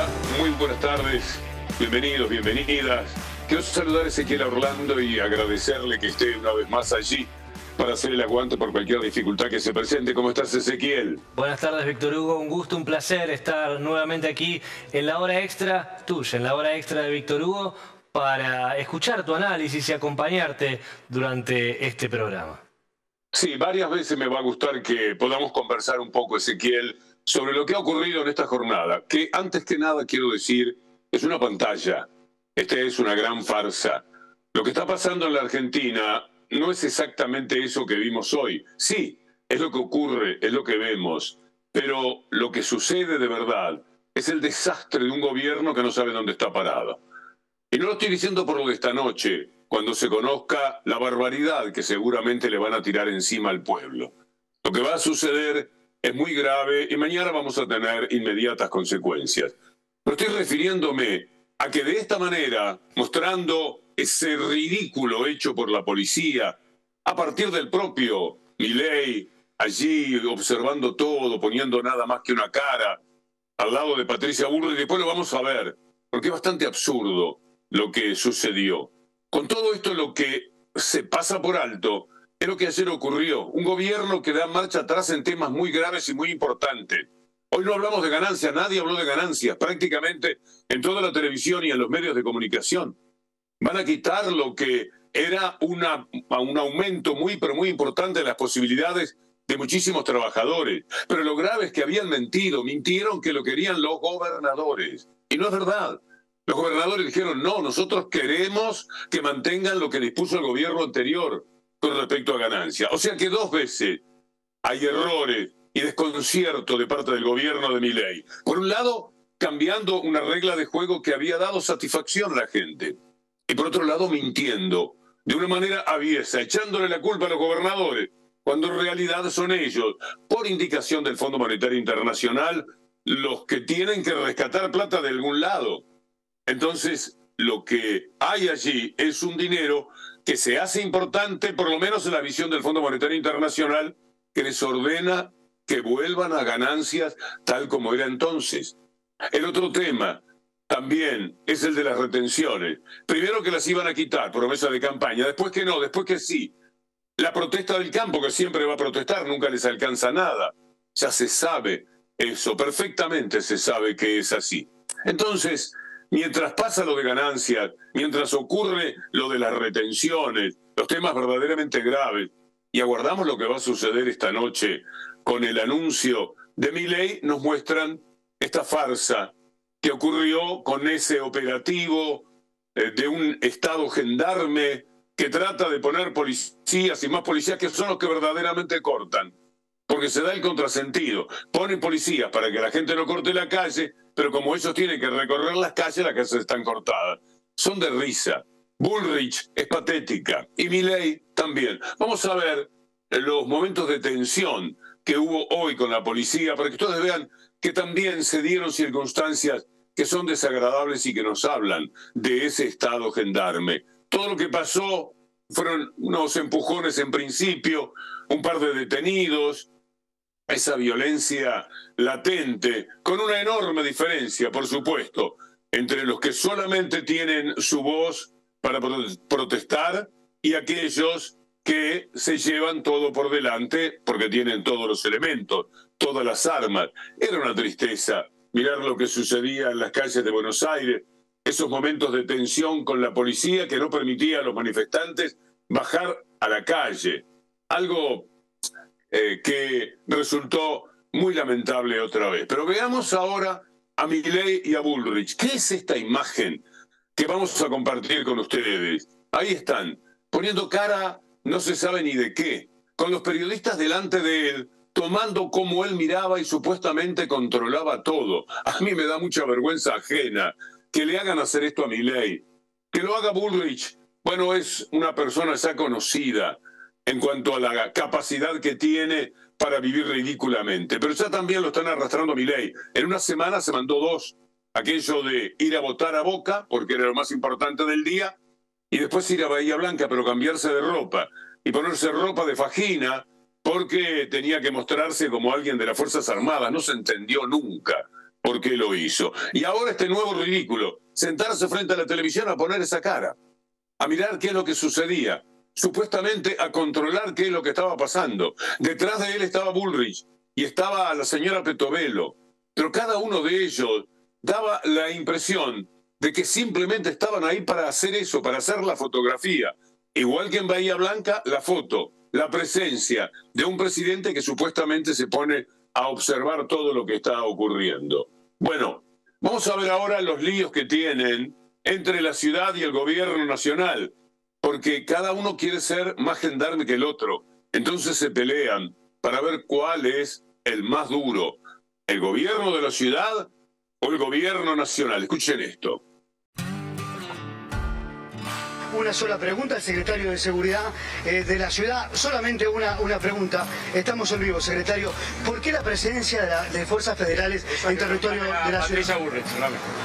Hola, muy buenas tardes. Bienvenidos, bienvenidas. Quiero saludar a Ezequiel Orlando y agradecerle que esté una vez más allí para hacer el aguante por cualquier dificultad que se presente. ¿Cómo estás, Ezequiel? Buenas tardes, Víctor Hugo. Un gusto, un placer estar nuevamente aquí en la hora extra tuya, en la hora extra de Víctor Hugo, para escuchar tu análisis y acompañarte durante este programa. Sí, varias veces me va a gustar que podamos conversar un poco, Ezequiel, sobre lo que ha ocurrido en esta jornada, que antes que nada quiero decir, es una pantalla. Esta es una gran farsa. Lo que está pasando en la Argentina no es exactamente eso que vimos hoy. Sí, es lo que ocurre, es lo que vemos, pero lo que sucede de verdad es el desastre de un gobierno que no sabe dónde está parado. Y no lo estoy diciendo por lo de esta noche, cuando se conozca la barbaridad que seguramente le van a tirar encima al pueblo. Lo que va a suceder es muy grave y mañana vamos a tener inmediatas consecuencias. Pero estoy refiriéndome a que de esta manera, mostrando ese ridículo hecho por la policía, a partir del propio Milei, allí observando todo, poniendo nada más que una cara, al lado de Patricia Burro, y después lo vamos a ver, porque es bastante absurdo lo que sucedió. Con todo esto lo que se pasa por alto es lo que ayer ocurrió. Un gobierno que da marcha atrás en temas muy graves y muy importantes. Hoy no hablamos de ganancias, nadie habló de ganancias, prácticamente en toda la televisión y en los medios de comunicación. Van a quitar lo que era una, un aumento muy, pero muy importante de las posibilidades de muchísimos trabajadores. Pero lo grave es que habían mentido, mintieron que lo querían los gobernadores. Y no es verdad. Los gobernadores dijeron, no, nosotros queremos que mantengan lo que dispuso el gobierno anterior con respecto a ganancia. O sea que dos veces hay errores y desconcierto de parte del gobierno de Miley. Por un lado, cambiando una regla de juego que había dado satisfacción a la gente. Y por otro lado, mintiendo de una manera aviesa, echándole la culpa a los gobernadores, cuando en realidad son ellos, por indicación del Fondo Monetario Internacional, los que tienen que rescatar plata de algún lado. Entonces, lo que hay allí es un dinero que se hace importante, por lo menos en la visión del Fondo Monetario Internacional, que les ordena que vuelvan a ganancias tal como era entonces. El otro tema también es el de las retenciones. Primero que las iban a quitar, promesa de campaña, después que no, después que sí. La protesta del campo, que siempre va a protestar, nunca les alcanza nada. Ya se sabe eso, perfectamente se sabe que es así. Entonces, Mientras pasa lo de ganancias, mientras ocurre lo de las retenciones, los temas verdaderamente graves, y aguardamos lo que va a suceder esta noche con el anuncio de mi ley, nos muestran esta farsa que ocurrió con ese operativo eh, de un Estado gendarme que trata de poner policías y más policías que son los que verdaderamente cortan porque se da el contrasentido. Ponen policías para que la gente no corte la calle, pero como ellos tienen que recorrer las calles, las calles están cortadas. Son de risa. Bullrich es patética y Milley también. Vamos a ver los momentos de tensión que hubo hoy con la policía para que ustedes vean que también se dieron circunstancias que son desagradables y que nos hablan de ese estado gendarme. Todo lo que pasó fueron unos empujones en principio, un par de detenidos, esa violencia latente, con una enorme diferencia, por supuesto, entre los que solamente tienen su voz para protestar y aquellos que se llevan todo por delante porque tienen todos los elementos, todas las armas. Era una tristeza mirar lo que sucedía en las calles de Buenos Aires, esos momentos de tensión con la policía que no permitía a los manifestantes bajar a la calle. Algo eh, que resultó muy lamentable otra vez. Pero veamos ahora a Milley y a Bullrich. ¿Qué es esta imagen que vamos a compartir con ustedes? Ahí están, poniendo cara no se sabe ni de qué, con los periodistas delante de él, tomando como él miraba y supuestamente controlaba todo. A mí me da mucha vergüenza ajena que le hagan hacer esto a Milley. Que lo haga Bullrich, bueno, es una persona ya conocida, en cuanto a la capacidad que tiene para vivir ridículamente. Pero ya también lo están arrastrando a mi ley. En una semana se mandó dos. Aquello de ir a votar a Boca, porque era lo más importante del día, y después ir a Bahía Blanca, pero cambiarse de ropa y ponerse ropa de fajina, porque tenía que mostrarse como alguien de las Fuerzas Armadas. No se entendió nunca. por qué lo hizo. Y ahora este nuevo ridículo, sentarse frente a la televisión a poner esa cara, a mirar qué es lo que sucedía, supuestamente a controlar qué es lo que estaba pasando. Detrás de él estaba Bullrich y estaba la señora Petovelo, pero cada uno de ellos daba la impresión de que simplemente estaban ahí para hacer eso, para hacer la fotografía. Igual que en Bahía Blanca, la foto, la presencia de un presidente que supuestamente se pone a observar todo lo que está ocurriendo. Bueno, vamos a ver ahora los líos que tienen entre la ciudad y el gobierno nacional, porque cada uno quiere ser más gendarme que el otro. Entonces se pelean para ver cuál es el más duro, el gobierno de la ciudad o el gobierno nacional. Escuchen esto una sola pregunta al secretario de Seguridad eh, de la ciudad. Solamente una, una pregunta. Estamos en vivo, secretario. ¿Por qué la presencia de, fuerzas federales en territorio de la ciudad?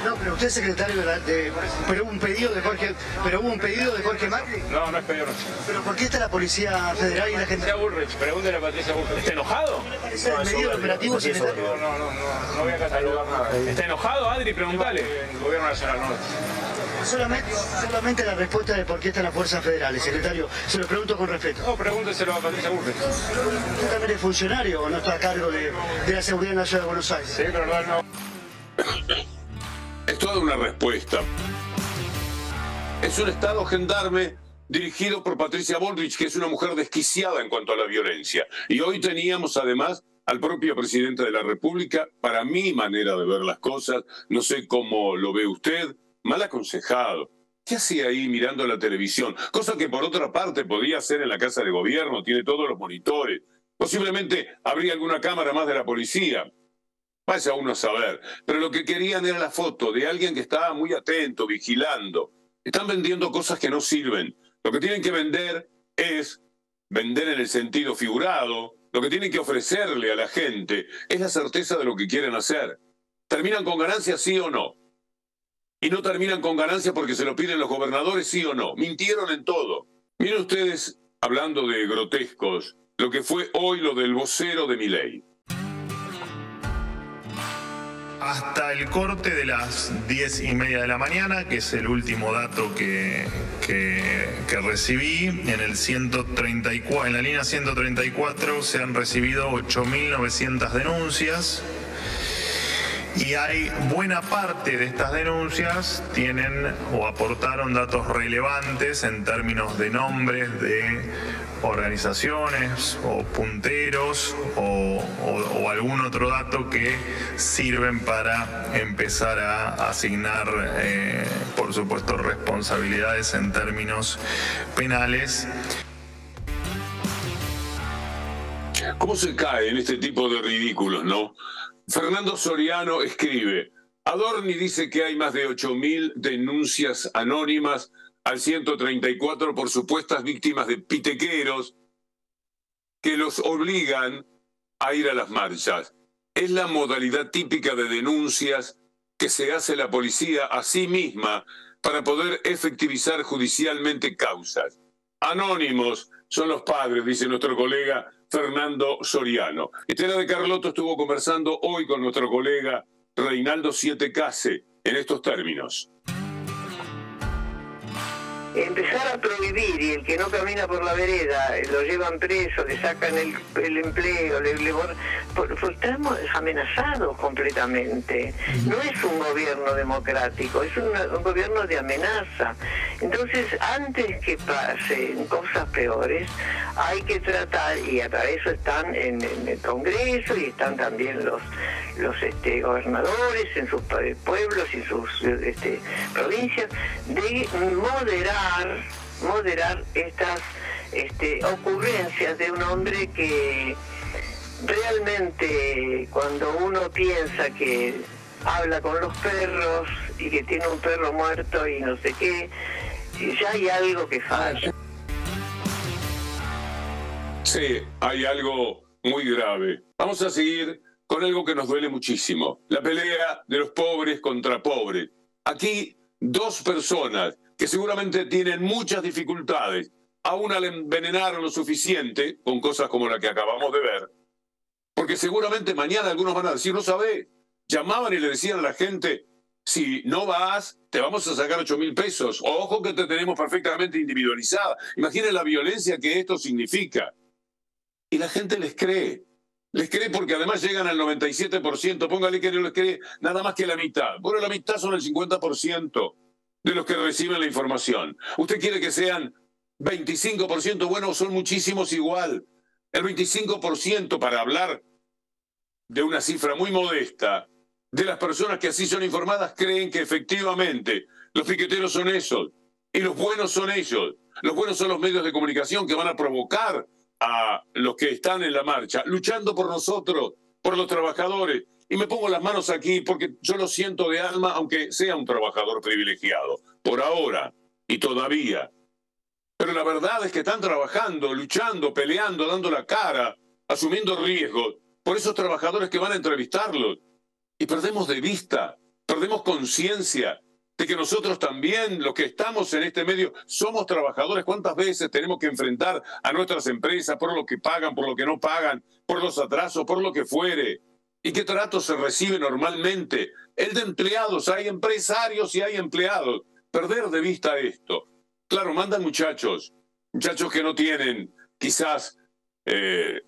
no, pero usted es secretario de, pero hubo un pedido de Jorge, pero hubo un pedido de Jorge Macri. No, no es pedido. Pero ¿por qué está la policía federal y la gente? Patricia Bullrich, pregúntele a Patricia Bullrich. ¿Está enojado? ¿Es el medido operativo, secretario? No, no, no, no, no voy a catalogar nada. ¿Está enojado, Adri? Pregúntale. El gobierno nacional no. Solamente, solamente la respuesta de por qué están las fuerzas federales, secretario. Se lo pregunto con respeto. No, pregúnteselo a Patricia Burrich. ¿Usted también es funcionario o no está a cargo de, la seguridad en la ciudad de Buenos Aires? Sí, pero no, no. Es toda una respuesta. Es un Estado gendarme dirigido por Patricia Bullrich, que es una mujer desquiciada en cuanto a la violencia. Y hoy teníamos además al propio presidente de la República, para mi manera de ver las cosas, no sé cómo lo ve usted, mal aconsejado. ¿Qué hacía ahí mirando la televisión? Cosa que por otra parte podía hacer en la casa de gobierno, tiene todos los monitores. Posiblemente habría alguna cámara más de la policía. Vaya uno a saber. Pero lo que querían era la foto de alguien que estaba muy atento, vigilando. Están vendiendo cosas que no sirven. Lo que tienen que vender es vender en el sentido figurado. Lo que tienen que ofrecerle a la gente es la certeza de lo que quieren hacer. ¿Terminan con ganancias sí o no? Y no terminan con ganancias porque se lo piden los gobernadores, sí o no. Mintieron en todo. Miren ustedes, hablando de grotescos, lo que fue hoy lo del vocero de mi ley. Hasta el corte de las diez y media de la mañana, que es el último dato que, que, que recibí, en, el 134, en la línea 134 se han recibido 8.900 denuncias, y hay buena parte de estas denuncias tienen o aportaron datos relevantes en términos de nombres de organizaciones o punteros o, algún otro dato que sirven para empezar a asignar, eh, por supuesto, responsabilidades en términos penales. ¿Cómo se cae en este tipo de ridículos, no? Fernando Soriano escribe, Adorni dice que hay más de 8.000 denuncias anónimas al 134 por supuestas víctimas de pitequeros que los obligan a ir a las marchas. Es la modalidad típica de denuncias que se hace la policía a sí misma para poder efectivizar judicialmente causas. Anónimos son los padres, dice nuestro colega Fernando Soriano. Estela de Carlotto estuvo conversando hoy con nuestro colega Reinaldo Siete Case en estos términos empezar a prohibir y el que no camina por la vereda eh, lo llevan preso, le sacan el, empleo, le, estamos amenazados completamente. No es un gobierno democrático, es un, gobierno de amenaza. Entonces, antes que pasen cosas peores, hay que tratar, y para eso están en, el Congreso y están también los, los este, gobernadores en sus pueblos y sus este, provincias, de moderar moderar, estas este, ocurrencias de un hombre que realmente cuando uno piensa que habla con los perros y que tiene un perro muerto y no sé qué, ya hay algo que falla. Sí, hay algo muy grave. Vamos a seguir con algo que nos duele muchísimo, la pelea de los pobres contra pobres. Aquí dos personas que seguramente tienen muchas dificultades, aún al envenenar lo suficiente con cosas como la que acabamos de ver, porque seguramente mañana algunos van a decir, no sabés, llamaban y le decían a la gente, si no vas, te vamos a sacar 8 mil pesos. Ojo que te tenemos perfectamente individualizada. Imaginen la violencia que esto significa. Y la gente les cree. Les cree porque además llegan al 97%. Póngale que no les cree nada más que la mitad. Bueno, la mitad son el 50% de los que reciben la información. Usted quiere que sean 25%, bueno, son muchísimos igual. El 25% para hablar de una cifra muy modesta de las personas que así son informadas creen que efectivamente los piqueteros son esos y los buenos son ellos. Los buenos son los medios de comunicación que van a provocar a los que están en la marcha, luchando por nosotros, por los trabajadores. Y me pongo las manos aquí porque yo lo siento de alma, aunque sea un trabajador privilegiado, por ahora y todavía. Pero la verdad es que están trabajando, luchando, peleando, dando la cara, asumiendo riesgos por esos trabajadores que van a entrevistarlos. Y perdemos de vista, perdemos conciencia de que nosotros también, los que estamos en este medio, somos trabajadores. ¿Cuántas veces tenemos que enfrentar a nuestras empresas por lo que pagan, por lo que no pagan, por los atrasos, por lo que fuere? ¿Y qué trato se recibe normalmente? El de empleados, hay empresarios y hay empleados. Perder de vista esto. Claro, mandan muchachos, muchachos que no tienen quizás eh,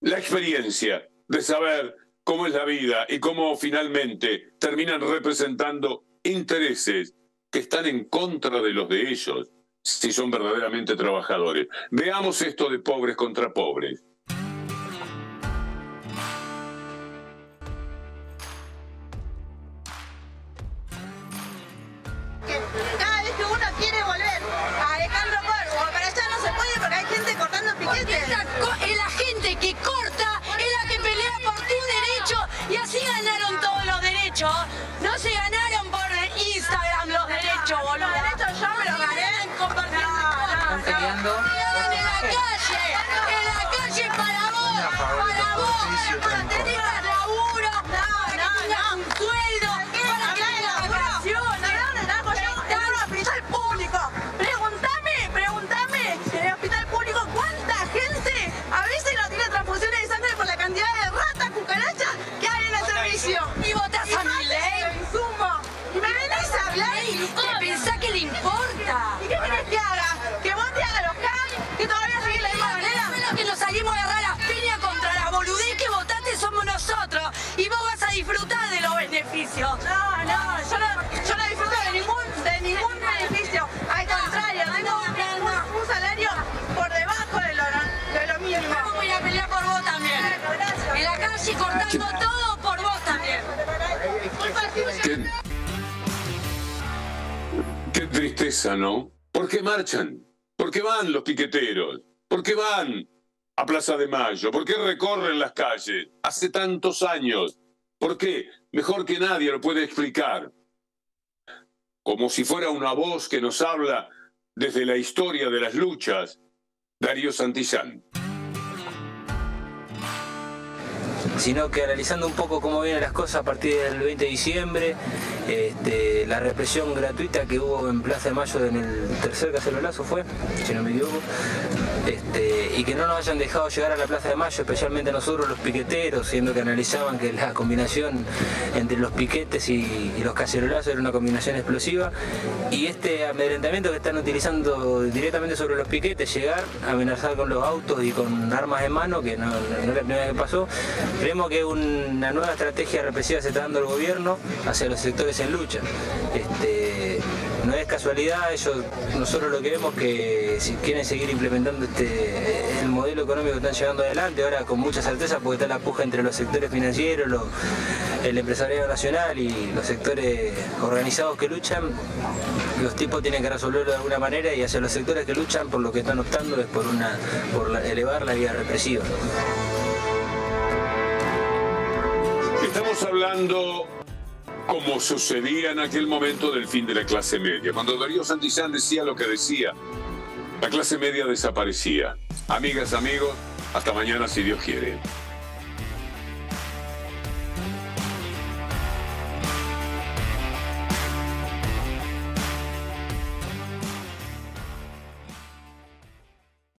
la experiencia de saber cómo es la vida y cómo finalmente terminan representando intereses que están en contra de los de ellos, si son verdaderamente trabajadores. Veamos esto de pobres contra pobres. Derechos. No se ganaron por Instagram los derechos, boludo. Los derechos yo me los gané compartiendo. Peleando. En la calle, en la calle para vos, para vos, para que tengas laburo, para que tengas un sueldo, ¿Te pensás que le importa? ¿Y qué querés que haga? ¿Que vote a los CAN? ¿Que todavía sigue de la misma manera? Que nos salimos a agarrar las piñas contra la boludez que votaste somos nosotros. Y vos vas a disfrutar de los beneficios. No, no, yo no, yo no disfruto de ningún, de ningún beneficio. Al contrario, tengo un, un- un salario por debajo de lo, de lo mínimo. Vamos a ir a pelear por vos también. En la calle cortando todo por vos también. Qué, tristeza, ¿no? ¿Por qué marchan? ¿Por qué van los piqueteros? ¿Por qué van a Plaza de Mayo? ¿Por qué recorren las calles? Hace tantos años. ¿Por qué? Mejor que nadie lo puede explicar. Como si fuera una voz que nos habla desde la historia de las luchas. Darío Santillán. Sino que analizando un poco cómo vienen las cosas a partir del 20 de diciembre, este, la represión gratuita que hubo en Plaza de Mayo en el tercer cacerolazo fue, si no me equivoco, este, y que no nos hayan dejado llegar a la Plaza de Mayo, especialmente nosotros los piqueteros, siendo que analizaban que la combinación entre los piquetes y, los cacerolazos era una combinación explosiva, y este amedrentamiento que están utilizando directamente sobre los piquetes, llegar, amenazar con los autos y con armas en mano, que no- no es la primera vez que pasó, creemos que una nueva estrategia represiva se está dando el gobierno hacia los sectores en lucha. Este, no es casualidad, ellos, nosotros lo que vemos que si quieren seguir implementando este, el modelo económico que están llevando adelante, ahora con mucha certeza porque está la puja entre los sectores financieros, el empresariado nacional y los sectores organizados que luchan, los tipos tienen que resolverlo de alguna manera y hacia los sectores que luchan por lo que están optando es por una por elevar la vía represiva. Estamos hablando como sucedía en aquel momento del fin de la clase media. Cuando Darío Santillán decía lo que decía, la clase media desaparecía. Amigas, amigos, hasta mañana si Dios quiere.